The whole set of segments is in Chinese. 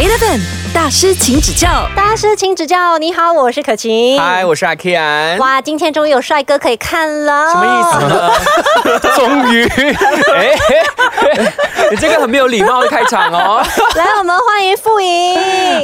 8 FM. 大师，请指教。大师，请指教。你好，我是可晴。嗨，我是阿 K 安。哇，今天终于有帅哥可以看了。什么意思呢？终于，哎，你这个很没有礼貌的开场哦。来，我们欢迎傅莹。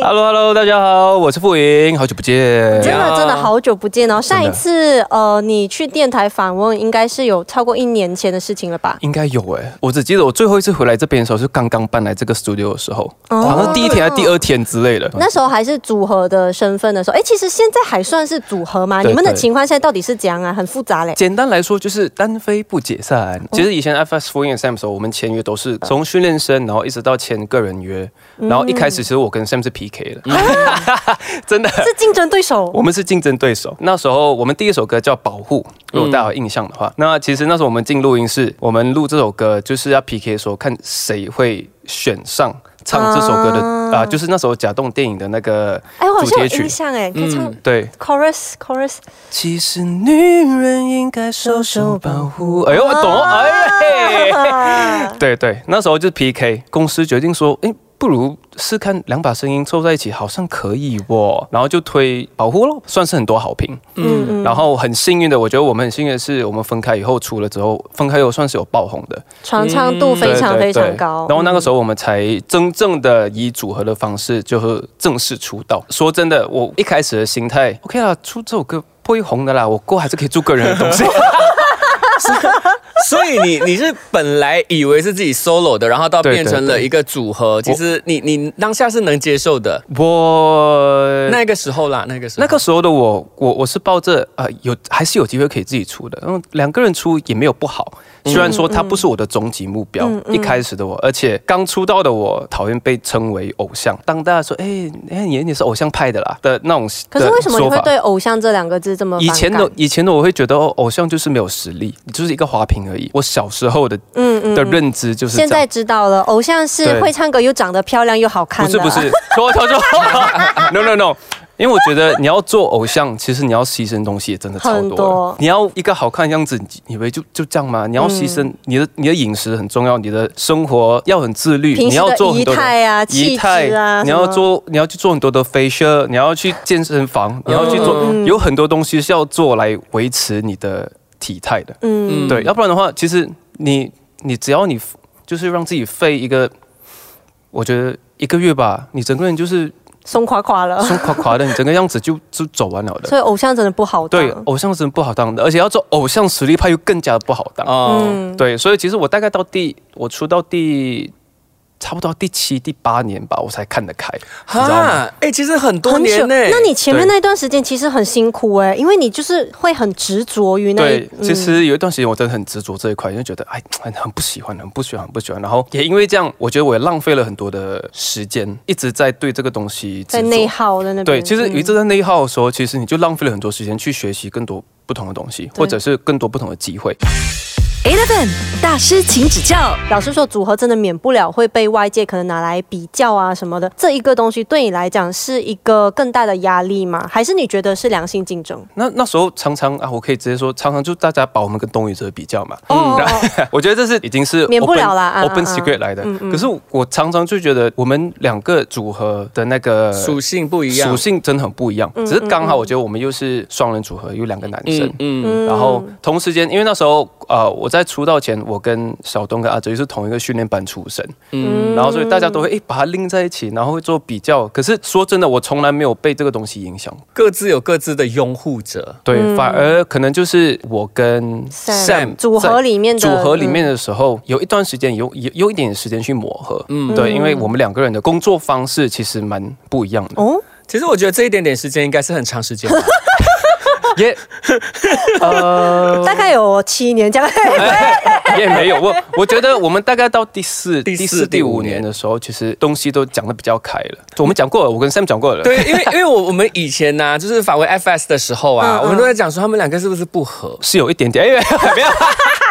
Hello Hello，大家好，我是傅莹，好久不见。真的真的好久不见哦！上一次呃，你去电台访问，应该是有超过一年前的事情了吧？应该有哎，我只记得我最后一次回来这边的时候是刚刚搬来这个 studio 的时候，哦好像第一天还是第二天之类的。那时候还是组合的身份的时候，哎，其实现在还算是组合吗？对你们的情况现在到底是怎样啊？很复杂嘞。简单来说就是单飞不解散。其实以前 FS Four and Sam 的时候，我们签约都是从训练生，然后一直到签个人约。然后一开始其实我跟 Sam 是 PK 的，真的。是竞争对手我们是竞争对手。那时候我们第一首歌叫《保护》，如果大家有印象的话，那其实那时候我们进录音室，我们录这首歌就是要 PK 说看谁会选上唱这首歌的啊、啊就是那时候假动电影的那个哎，我好像有主题曲印。象哎，可以唱对，chorus chorus。其实女人应该受受保护。哎呦，我懂，哎，啊对对，那时候就是 PK，公司决定说，哎，不如试看两把声音凑在一起，好像可以哦，然后就推保护咯，算是很多好评。嗯嗯，然后很幸运的，我觉得我们很幸运的是，我们分开以后出了之后，分开以后算是有爆红的，传唱度非常非对对对常高。然后那个时候我们才真正的以组合的方式，就是正式出道。说真的，我一开始的心态，OK 啦，出这首歌不会红的啦，我过还是可以做个人的东西。所以你你是本来以为是自己 solo 的，然后到变成了一个组合。其实你你当下是能接受的。我那个时候啦，那个时候那个时候的我，我我是抱着呃有还是有机会可以自己出的，嗯，两个人出也没有不好。虽然说他不是我的终极目标，嗯嗯一开始的我，而且刚出道的我讨厌被称为偶像。当大家说，哎、哎，你你是偶像派的啦的那种，可是为什么你会对偶像这两个字这么以前的以前的我会觉得哦，偶像就是没有实力，你就是一个花瓶而已。我小时候的嗯嗯的认知就是。现在知道了，偶像是会唱歌又长得漂亮又好看的。不是不是，错错错，no no no。因为我觉得你要做偶像，其实你要牺牲东西也真的超多多。你要一个好看的样子，你以为就就这样吗？你要牺牲你的你的饮食很重要，你的生活要很自律，你要做很多的仪态啊，你要做，你要去做很多的 facial，你要去健身房，你要去做，嗯有很多东西是要做来维持你的体态的。嗯，对，要不然的话，其实你你只要你就是让自己废一个，我觉得一个月吧，你整个人就是松垮垮了。松垮垮的，你整个样子就就走完了的。所以偶像真的不好当。对，偶像真的不好当的，而且要做偶像实力派又更加不好当。哦，嗯，对，所以其实我大概到第我出道第差不多第七、第八年吧，我才看得开，你知道吗？哈，哎，其实很多。年呢。那你前面对那段时间其实很辛苦哎，因为你就是会很执着于那一对，其实有一段时间我真的很执着这一块，因为觉得哎很很不喜欢，很不喜欢，很不喜欢。然后也因为这样，我觉得我也浪费了很多的时间，一直在对这个东西在内耗的那边。对，其实有一嗯直在内耗的时候，其实你就浪费了很多时间去学习更多不同的东西，或者是更多不同的机会。Eleven 大师，请指教。老师说，组合真的免不了会被外界可能拿来比较啊什么的。这一个东西对你来讲是一个更大的压力吗？还是你觉得是良性竞争？那那时候常常啊，我可以直接说，常常就大家把我们跟东宇哲比较嘛。哦哦哦 我觉得这是已经是免不了啦啊 open secret 来的嗯。嗯可是我常常就觉得我们两个组合的那个属性不一样属。性真的很不一样。嗯只是刚好我觉得我们又是双人组合，有两个男生嗯。嗯，然后同时间，因为那时候呃我在出道前，我跟小东跟阿哲是同一个训练班出身，嗯然后所以大家都会诶把它拎在一起，然后会做比较。可是说真的，我从来没有被这个东西影响。各自有各自的拥护者。对，嗯反而可能就是我跟 Sam 组合里面的组合里面的时候，有一段时间有有有一点时间去磨合。嗯嗯，对，因为我们两个人的工作方式其实蛮不一样的。哦，其实我觉得这一点点时间应该是很长时间的。也呃大概有七年这样。也没有，我 我觉得我们大概到第四、第四第四、第五年年的时候，其实东西都讲的比较开了。我们讲过了，我跟 Sam 讲过了。对，因为因为我我们以前呢、就是法维 FS 的时候啊，嗯嗯我们都在讲说他们两个是不是不合？是有一点点，哎，没有，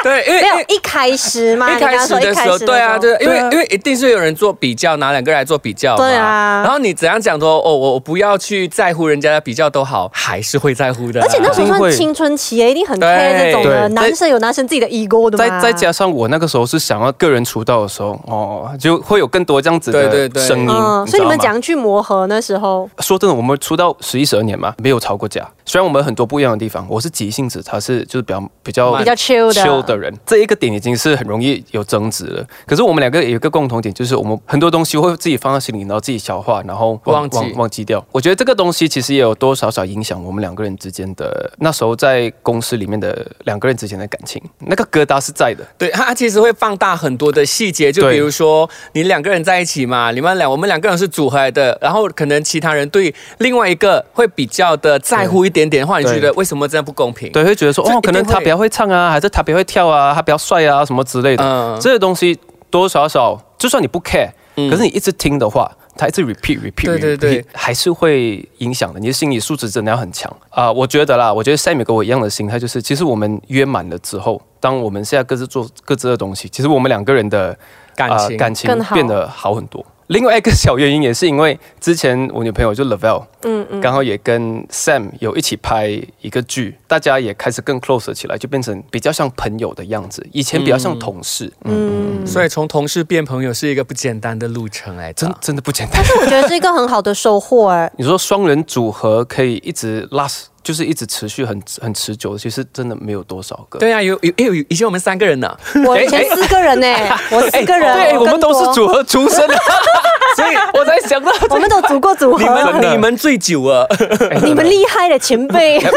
对，因为一开始嘛，一开始的时候，对啊，对，因为因为一定是有人做比较，拿两个人来做比较嘛，对啊然后你怎样讲说，哦，我我不要去在乎人家的比较都好，还是会在乎的啊。而且那时候算青春期，一定很 care 这种的。男生有男生自己的 ego 的嘛。在在加上我那个时候是想要个人出道的时候，哦，就会有更多这样子对对对的声音。嗯，所以你们怎样去磨合那时候？说真的，我们出道十一十二年嘛，没有吵过架。虽然我们很多不一样的地方，我是急性子，他是就是比较比较比较 chill 的 chill 的人，这一个点已经是很容易有争执了。可是我们两个有一个共同点，就是我们很多东西会自己放在心里，然后自己消化，然后忘记忘忘记掉。我觉得这个东西其实也有多少少影响我们两个人之间的那时候在公司里面的两个人之间的感情，那个疙瘩是在的。对，它其实会放大很多的细节，就比如说你两个人在一起嘛，你们俩我们两个人是组合来的，然后可能其他人对另外一个会比较的在乎一点点的话，你觉得为什么这样不公平？对，会觉得说哦，可能他比较会唱啊，还是他比较会跳啊，他比较帅啊，什么之类的。嗯这些东西多多少少，就算你不 care，、嗯可是你一直听的话，它一直 repeat repeat，对对 repeat，对还是会影响的。你的心理素质真的要很强啊、我觉得啦，我觉得 Samy 跟我一样的心态，就是其实我们约满了之后，当我们现在各自做各自的东西，其实我们两个人的感情、呃感情变得好很多。另外一个小原因也是因为之前我女朋友就 Lavelle，嗯嗯，刚好也跟 Sam 有一起拍一个剧，大家也开始更 close 起来，就变成比较像朋友的样子。以前比较像同事，嗯，嗯，所以从同事变朋友是一个不简单的路程来着真。真的不简单。但是我觉得是一个很好的收获哎。你说双人组合可以一直 last，就是一直持续很很持久，其实真的没有多少个。对啊，有有有有，以前我们三个人呢，我以前四个人呢，我四个人，对，我们都是组合出身的，所以我才想到 我们都组过组合你。们你们最久啊。你们厉害的前辈。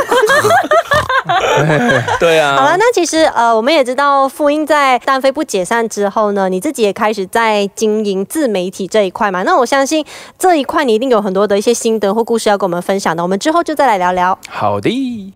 对啊，好了，那其实呃，我们也知道复印在单飞不解散之后呢，你自己也开始在经营自媒体这一块嘛。那我相信这一块你一定有很多的一些心得或故事要跟我们分享的。我们之后就再来聊聊。好的。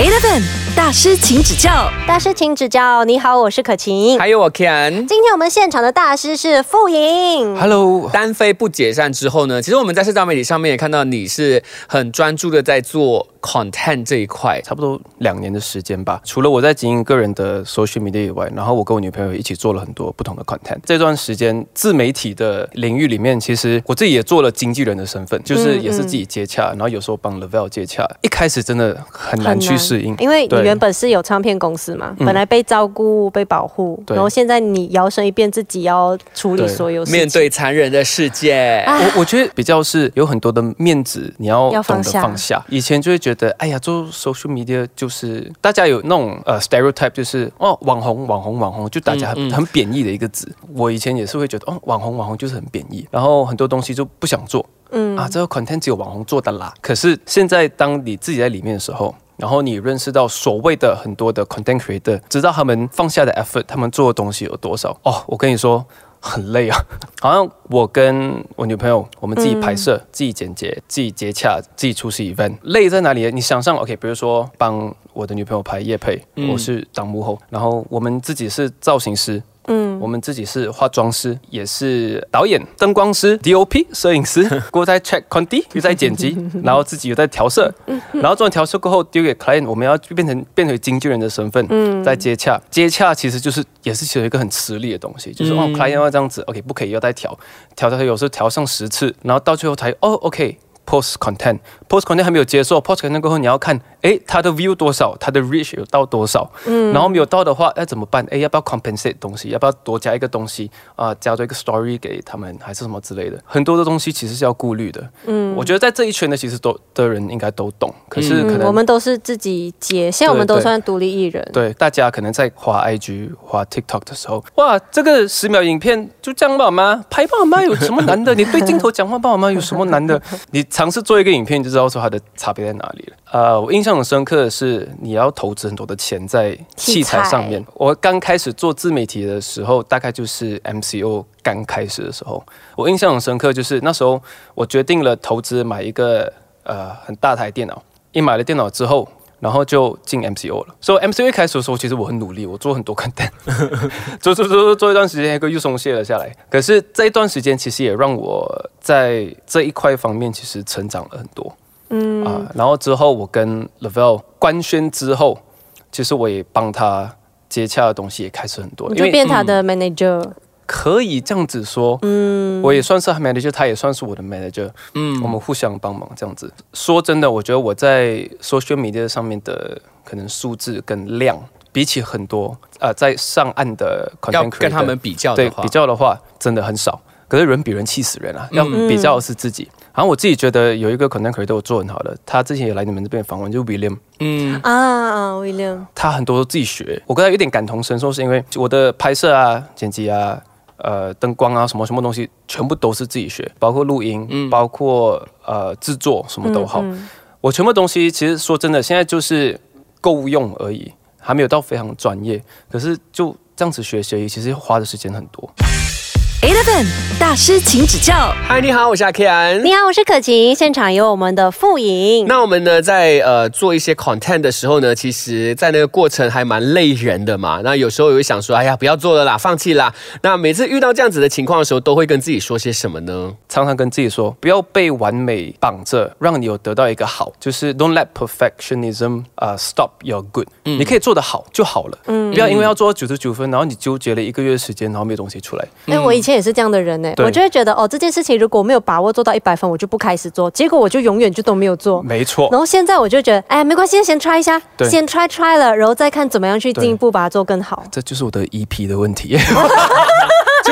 Eleven 大师，请指教。大师请指教。你好，我是可晴。还有我 Ken。今天我们现场的大师是傅莹。Hello，单飞不解散之后呢，其实我们在社交媒体上面也看到你是很专注的在做 content 这一块。差不多两年的时间吧。除了我在经营个人的 social media 以外，然后我跟我女朋友一起做了很多不同的 content。这段时间自媒体的领域里面，其实我自己也做了经纪人的身份，就是也是自己接洽，然后有时候帮 Lavelle 接洽。一开始真的很难去适应，因为你原本是有唱片公司嘛，嗯本来被照顾、被保护，然后现在你摇身一变，自己要处理所有事情。面对残忍的世界，啊我我觉得比较是有很多的面子，你要懂得放下放下。以前就会觉得，哎呀，做 social media 就是大家有那种呃 stereotype，就是哦网红网红网红，就大家很、嗯嗯很贬义的一个字。我以前也是会觉得，哦网红网红就是很贬义，然后很多东西就不想做。嗯啊，这个 content 只有网红做的啦。可是现在当你自己在里面的时候，然后你认识到所谓的很多的 content creator，知道他们放下的 effort，他们做的东西有多少哦。我跟你说。很累啊，好像我跟我女朋友，我们自己拍摄、自己剪辑、自己接洽、自己出席 event，累在哪里？你想象，OK，比如说帮我的女朋友拍夜配，嗯。我是当幕后，然后我们自己是造型师，嗯，我们自己是化妆师，也是导演、灯光师、DOP、摄影师，过在 check conti，又在剪辑，然后自己又在调色，然后做完调色过后丢给 client，我们要变成变成经纪人的身份，嗯在接洽。接洽其实就是也是其实有一个很吃力的东西，就是、哦嗯 client 要这样子，OK 不可以要再调，调调有时候调上十次，然后到最后才哦 OK。Post content，post content 还没有接受，post content 过后你要看，哎，它的 view 多少，它的 reach 有到多少，嗯然后没有到的话，要怎么办？哎，要不要 compensate 东西？要不要多加一个东西啊、加多一个 story 给他们，还是什么之类的？很多的东西其实是要顾虑的。嗯，我觉得在这一圈的其实都的人应该都懂，可是可嗯，能、我们都是自己接，现在我们都算独立艺人。对大家可能在滑 IG、滑 TikTok 的时候，哇，这个十秒影片就这样吧吗？拍吧吗？有什么难的？你对镜头讲话吧吗？有什么难的？你尝试做一个影片，你就知道说它的差别在哪里了。呃，我印象很深刻的是，你要投资很多的钱在器材上面。我刚开始做自媒体的时候，大概就是 MCO 刚开始的时候，我印象很深刻，就是那时候我决定了投资买一个呃很大台电脑。一买了电脑之后，然后就进 MCO 了。所以 MCO 一开始的时候，其实我很努力，我做很多 content，做做做做一段时间，一个又松懈了下来。可是这一段时间，其实也让我在这一块方面其实成长了很多。嗯啊，然后之后我跟 Lavelle 官宣之后，其实我也帮他接洽的东西也开始很多，你就变他的 manager，可以这样子说，嗯，我也算是他 manager，他也算是我的 manager，嗯，我们互相帮忙这样子。说真的，我觉得我在 social media 上面的可能数字跟量比起很多呃在上岸的 content 跟他们比较的话，对比较的话，真的很少。可是人比人气死人啊！要比较的是自己。然后我自己觉得有一个 content creator 我做很好的，他之前也来你们这边访问，就是 William，嗯，啊，William，他很多都自己学。我跟他有点感同身受，是因为我的拍摄啊、剪辑啊、呃灯光啊什么什么东西，全部都是自己学，包括录音，包括呃制作，什么都好。嗯我全部东西其实说真的，现在就是够用而已，还没有到非常专业。可是就这样子学习，其实花的时间很多。Eleven 大师，请指教。嗨，你好，我是阿 K 安。你好，我是可晴，现场有我们的傅颖。那我们呢，在呃做一些 content 的时候呢，其实，在那个过程还蛮累人的嘛。那有时候也会想说，哎呀，不要做了啦，放弃啦。那每次遇到这样子的情况的时候，都会跟自己说些什么呢？常常跟自己说，不要被完美绑着，让你有得到一个好，就是 don't let perfectionism 啊、stop your good、你可以做得好就好了，嗯不要因为要做到九十九分，然后你纠结了一个月的时间，然后没有东西出来。哎、我以前也是这样的人呢、对我就会觉得哦，这件事情如果我没有把握做到一百分，我就不开始做，结果我就永远就都没有做。没错然，后现在我就觉得，哎，没关系，先 try 一下，先 try try 了，然后再看怎么样去进一步把它做更好。这就是我的 EP 的问题。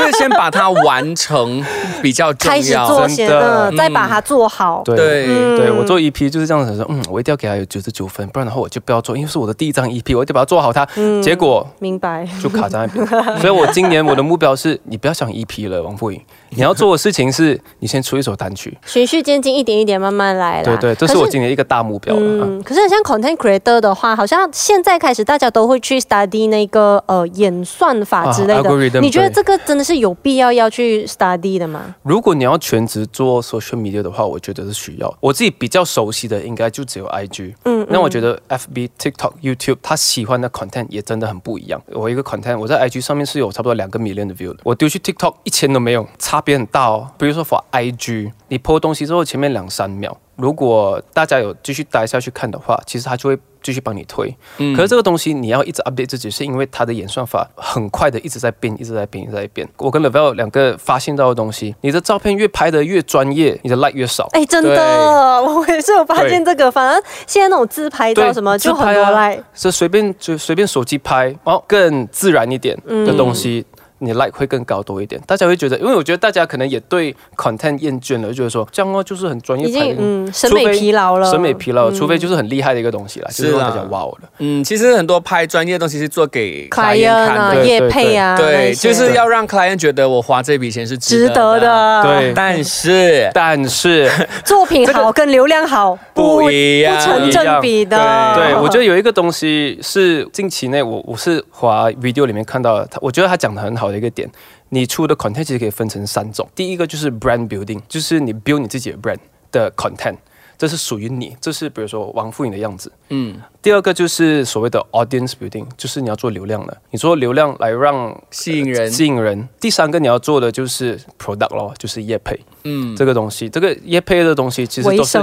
就是先把它完成比较重开始要。做先，真的嗯，再把它做好。对对对我做 EP 就是这样子说，嗯，我一定要给他有九十九分，不然的话我就不要做，因为是我的第一张 EP，我一定要把它做好它。结果明白。就卡在那边。所以我今年我的目标是，你不要想 EP 了，王富颖，你要做的事情是你先出一首单曲。循序渐进，一点一点慢慢来啦。对对，这是我今年一个大目标嗯，可是很像 content creator 的话，好像现在开始大家都会去 study 那个呃演算法之类啊的。你觉得这个真的是有必要要去 study 的吗？如果你要全职做 social media 的话，我觉得是需要。我自己比较熟悉的应该就只有 IG。嗯，那我觉得 FB、TikTok、YouTube 他喜欢的 content 也真的很不一样。我一个 content 我在 IG 上面是有差不多两个 million 的 view 的，我丢去 TikTok 一千都没有，差别很大哦。比如说 for IG，你 po 东西之后前面两三秒。如果大家有继续待下去看的话，其实他就会继续帮你推。嗯可是这个东西你要一直 update 自己，是因为它的演算法很快的一直在变，一直在变，一直在变。我跟 Level 两个发现到的东西，你的照片越拍的越专业，你的 like 越少。哎，真的，我也是有发现这个。反正现在那种自拍照什么就很多 like。是随便就随便手机拍，哦，更自然一点的东西。你 like 会更高多一点，大家会觉得，因为我觉得大家可能也对 content 厌倦了，就觉得说这样哦，就是很专业已经嗯审美疲劳了，审美疲劳，除非就是很厉害的一个东西啦，就是让大家哇哦的。嗯，其实很多拍专业的东西是做给 client 啊、业配啊，对，就是要让 client 觉得我花这笔钱是值值得得的。的。对但是但是，作品好跟流量好不一样不成正比的。对。我觉得有一个东西是近期内我我是华 video 里面看到的，他我觉得他讲的很好的一个点，你出的 content 其实可以分成三种，第一个就是 brand building，就是你 build 你自己的 brand 的 content。这是属于你，这是比如说王富颖的样子。嗯，第二个就是所谓的 audience building，就是你要做流量的，你做流量来让吸引人吸引人。第三个你要做的就是 product 咯，就是业配。嗯，这个东西，这个业配的东西其实都是，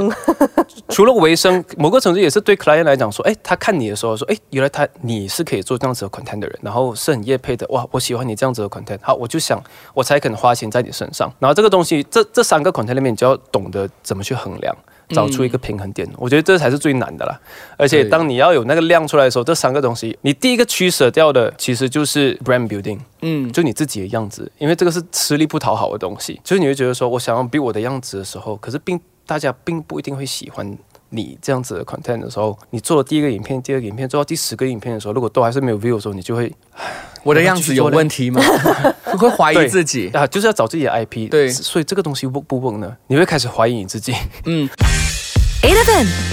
除了维生，某个程度也是对 client 来讲说，哎，他看你的时候说，哎，原来他你是可以做这样子的 content 的人，然后是很业配的，哇，我喜欢你这样子的 content，好，我就想我才肯花钱在你身上。然后这个东西，这这三个 content 里面，你就要懂得怎么去衡量。找出一个平衡点，我觉得这才是最难的啦。而且当你要有那个量出来的时候，这三个东西，你第一个取舍掉的其实就是 brand building，嗯，就你自己的样子，因为这个是吃力不讨好的东西，就是你会觉得说我想要比我的样子的时候，可是并大家并不一定会喜欢你这样子的 content 的时候，你做了第一个影片、第二个影片，做到第十个影片的时候，如果都还是没有 view 的时候，你就会 我的样子有问题吗？你会怀疑自己。啊，就是要找自己的 IP。对所以这个东西 work 不 work 呢？你会开始怀疑你自己。嗯，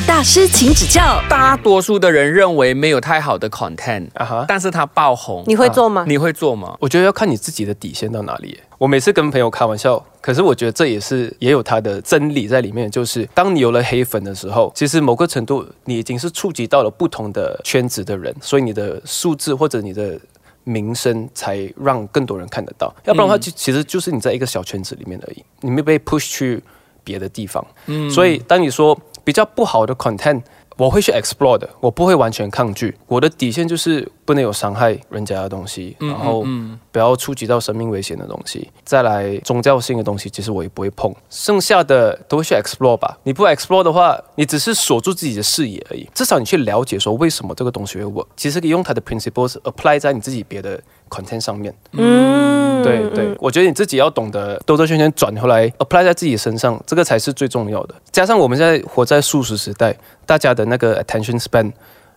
大师，请指教。大多数的人认为没有太好的 content，啊哈，但是它爆红，你会做吗？你会做吗？我觉得要看你自己的底线到哪里耶。我每次跟朋友开玩笑，可是我觉得这也是也有它的真理在里面，就是当你有了黑粉的时候，其实某个程度你已经是触及到了不同的圈子的人，所以你的数字或者你的。名声才让更多人看得到，要不然的话，就其实就是你在一个小圈子里面而已，你没被 push 去别的地方。嗯所以当你说比较不好的 content，我会去 explore 的，我不会完全抗拒。我的底线就是不能有伤害人家的东西，嗯然后嗯不要触及到生命危险的东西。再来宗教性的东西，其实我也不会碰。剩下的都会去 explore 吧。你不 explore 的话，你只是锁住自己的视野而已。至少你去了解说为什么这个东西会 work，其实可以用它的 principles apply 在你自己别的 content 上面。嗯对对，我觉得你自己要懂得兜兜圈圈转回来，apply 在自己身上，这个才是最重要的。加上我们现在活在素食时代，大家的那个 attention span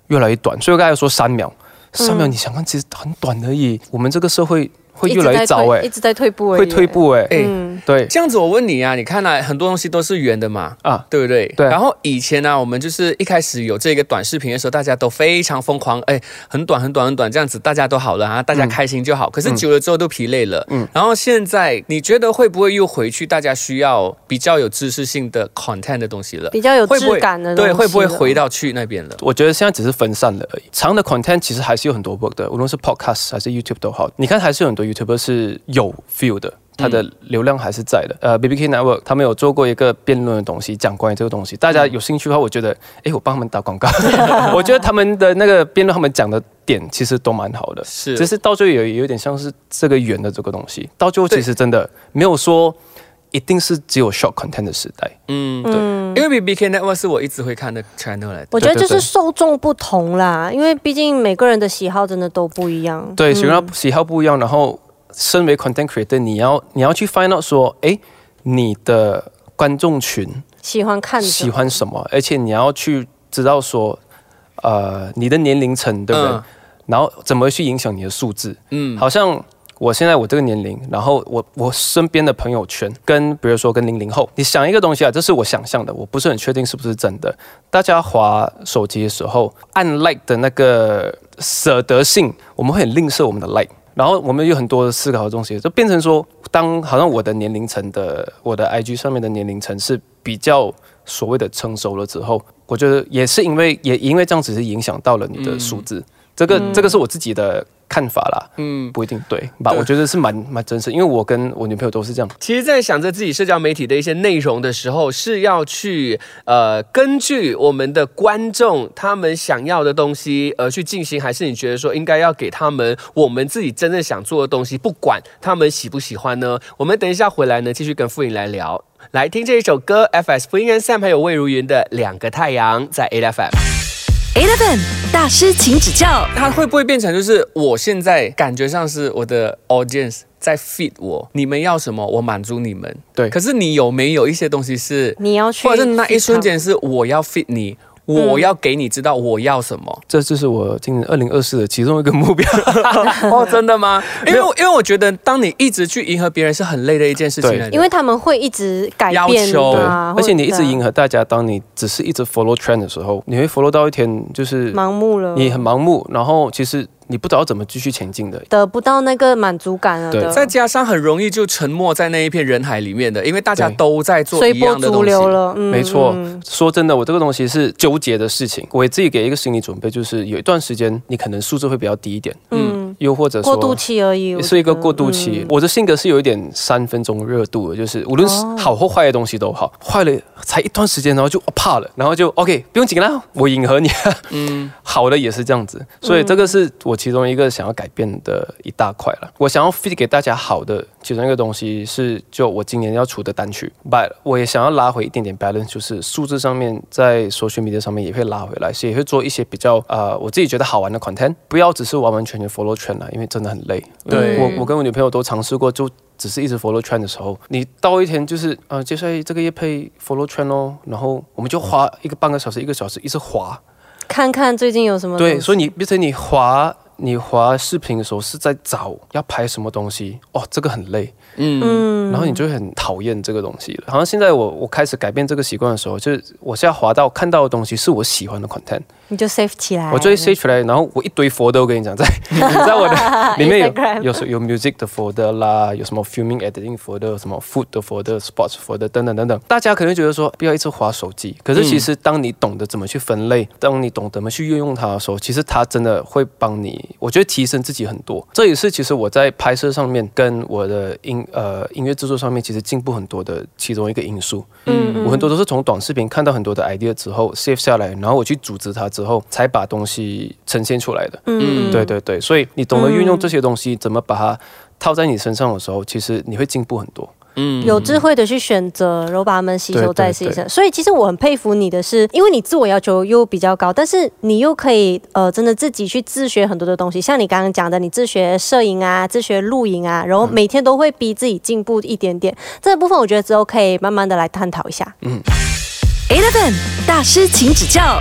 越来越短，所以我刚才说三秒，三秒你想看其实很短而已。我们这个社会会越来越糟哎、一直在退步而已，会退步哎、哎嗯，对这样子我问你啊，你看来、很多东西都是圆的嘛，啊，对不对？对然后以前呢、我们就是一开始有这个短视频的时候，大家都非常疯狂，哎，很短很短很短，这样子大家都好了啊，大家开心就好。可是久了之后都疲累了。嗯嗯。然后现在你觉得会不会又回去？大家需要比较有知识性的 content 的东西了？比较有质感的对，东西会不会回到去那边了？我觉得现在只是分散了而已。长的 content 其实还是有很多 work 的，无论是 podcast 还是 YouTube 都好。你看，还是有很多 YouTuber 是有 feel 的。它的流量还是在的。呃，BBK Network 他们有做过一个辩论的东西，讲关于这个东西。大家有兴趣的话，我觉得，诶，我帮他们打广告。我觉得他们的那个辩论，他们讲的点其实都蛮好的。是只是到最后有有点像是这个圆的这个东西，到最后其实真的没有说一定是只有 short content 的时代。嗯，对。因为 B B K Network 是我一直会看的 channel 来。我觉得就是对。对对受众不同啦，因为毕竟每个人的喜好真的都不一样。对，喜好嗯喜好不一样，然后身为 content creator，你要你要去 find out 说，诶，你的观众群喜欢看什么？喜欢什么，而且你要去知道说，呃，你的年龄层的人，嗯。然后怎么去影响你的数字。嗯，好像我现在我这个年龄，然后我我身边的朋友圈跟比如说跟零零后，你想一个东西啊，这是我想象的，我不是很确定是不是真的。大家滑手机的时候按 like 的那个舍得性，我们会很吝啬我们的 like。然后我们有很多思考的东西，就变成说，当好像我的年龄层的我的 IG 上面的年龄层是比较所谓的成熟了之后，我觉得也是因为也因为这样子是影响到了你的数字，这个这个是我自己的看法啦。嗯，不一定对吧？我觉得是蛮蛮真实，因为我跟我女朋友都是这样。其实，在想着自己社交媒体的一些内容的时候，是要去呃根据我们的观众他们想要的东西而去进行，还是你觉得说应该要给他们我们自己真正想做的东西，不管他们喜不喜欢呢？我们等一下回来呢，继续跟傅颖来聊。来听这一首歌，FS 福音跟 Sam 还有魏如云的《两个太阳》在 A F M。Eleven 大师，请指教。它会不会变成就是我现在感觉上是我的 audience 在 feed 我，你们要什么我满足你们。对可是你有没有一些东西是，你要去，或者是那一瞬间是我要 feed 你，我要给你知道我要什么？这就是我今年二零二四的其中一个目标。哦，真的吗？因为因为我觉得当你一直去迎合别人是很累的一件事情对。因为他们会一直改要变求对，啊，而且你一直迎合合大家，当你只是一直 follow trend 的时候，你会 follow 到一天就是盲目了，你很盲目，然后其实你不知道怎么继续前进的。得不到那个满足感了对。的，再加上很容易就沉没在那一片人海里面的，因为大家都在做随波逐一样的东西。流了，嗯没错。嗯，说真的，我这个东西是纠结的事情。我也自己给一个心理准备，就是有一段时间你可能素质会比较低一点，嗯，又或者说过渡期而已，是一个过渡期。嗯。我的性格是有一点三分钟热度的，就是无论是哦。好或坏的东西都好，坏了才一段时间，然后就、哦怕了，然后就 OK，不用紧啦，我迎合你。嗯，好的也是这样子，所以这个是我其中一个想要改变的一大块了。我想要 feed 给大家好的其中一个东西是，就我今年要出的单曲，but 我也想要拉回一点点 balance，就是数字上面在 social media 上面也会拉回来，所以也会做一些比较呃我自己觉得好玩的 content，不要只是完完全全 follow trend 了，因为真的很累。对。我我跟我女朋友都尝试过，就只是一直 follow trend 的时候，你到一天就是呃，接下来这个月配 follow trend 哦，然后我们就花一个半个小时、一个小时一直滑，看看最近有什么对，所以你变成你滑你滑视频的时候是在找要拍什么东西，哦，这个很累，嗯。然后你就会很讨厌这个东西。了。好像现在我我开始改变这个习惯的时候，就是我现在滑到看到的东西是我喜欢的 content，你就 save 起来，我就会 save 起来，然后我一堆 folder，我跟你讲，在 在我的 里面有有有 music 的 folder 啦，有什么 filming editing folder，什么 food 的 folder，sports folder 等等等等。大家可能觉得说不要一直划手机，可是其实当你懂得怎么去分类，当你懂得怎么去运用它的时候，其实它真的会帮你，我觉得提升自己很多。这也是其实我在拍摄上面跟我的音 呃音乐制作上面其实进步很多的其中一个因素。嗯我很多都是从短视频看到很多的 idea 之后 save 下来，然后我去组织它之后，才把东西呈现出来的。嗯，对对对，所以你懂得运用这些东西，怎么把它套在你身上的时候，其实你会进步很多。嗯有智慧的去选择，然后把它们吸收在自己身上。所以其实我很佩服你的是，因为你自我要求又比较高，但是你又可以呃真的自己去自学很多的东西，像你刚刚讲的，你自学摄影啊，自学录影啊，然后每天都会逼自己进步一点点。这个部分我觉得之后可以慢慢的来探讨一下。嗯 Eleven 大师，请指教。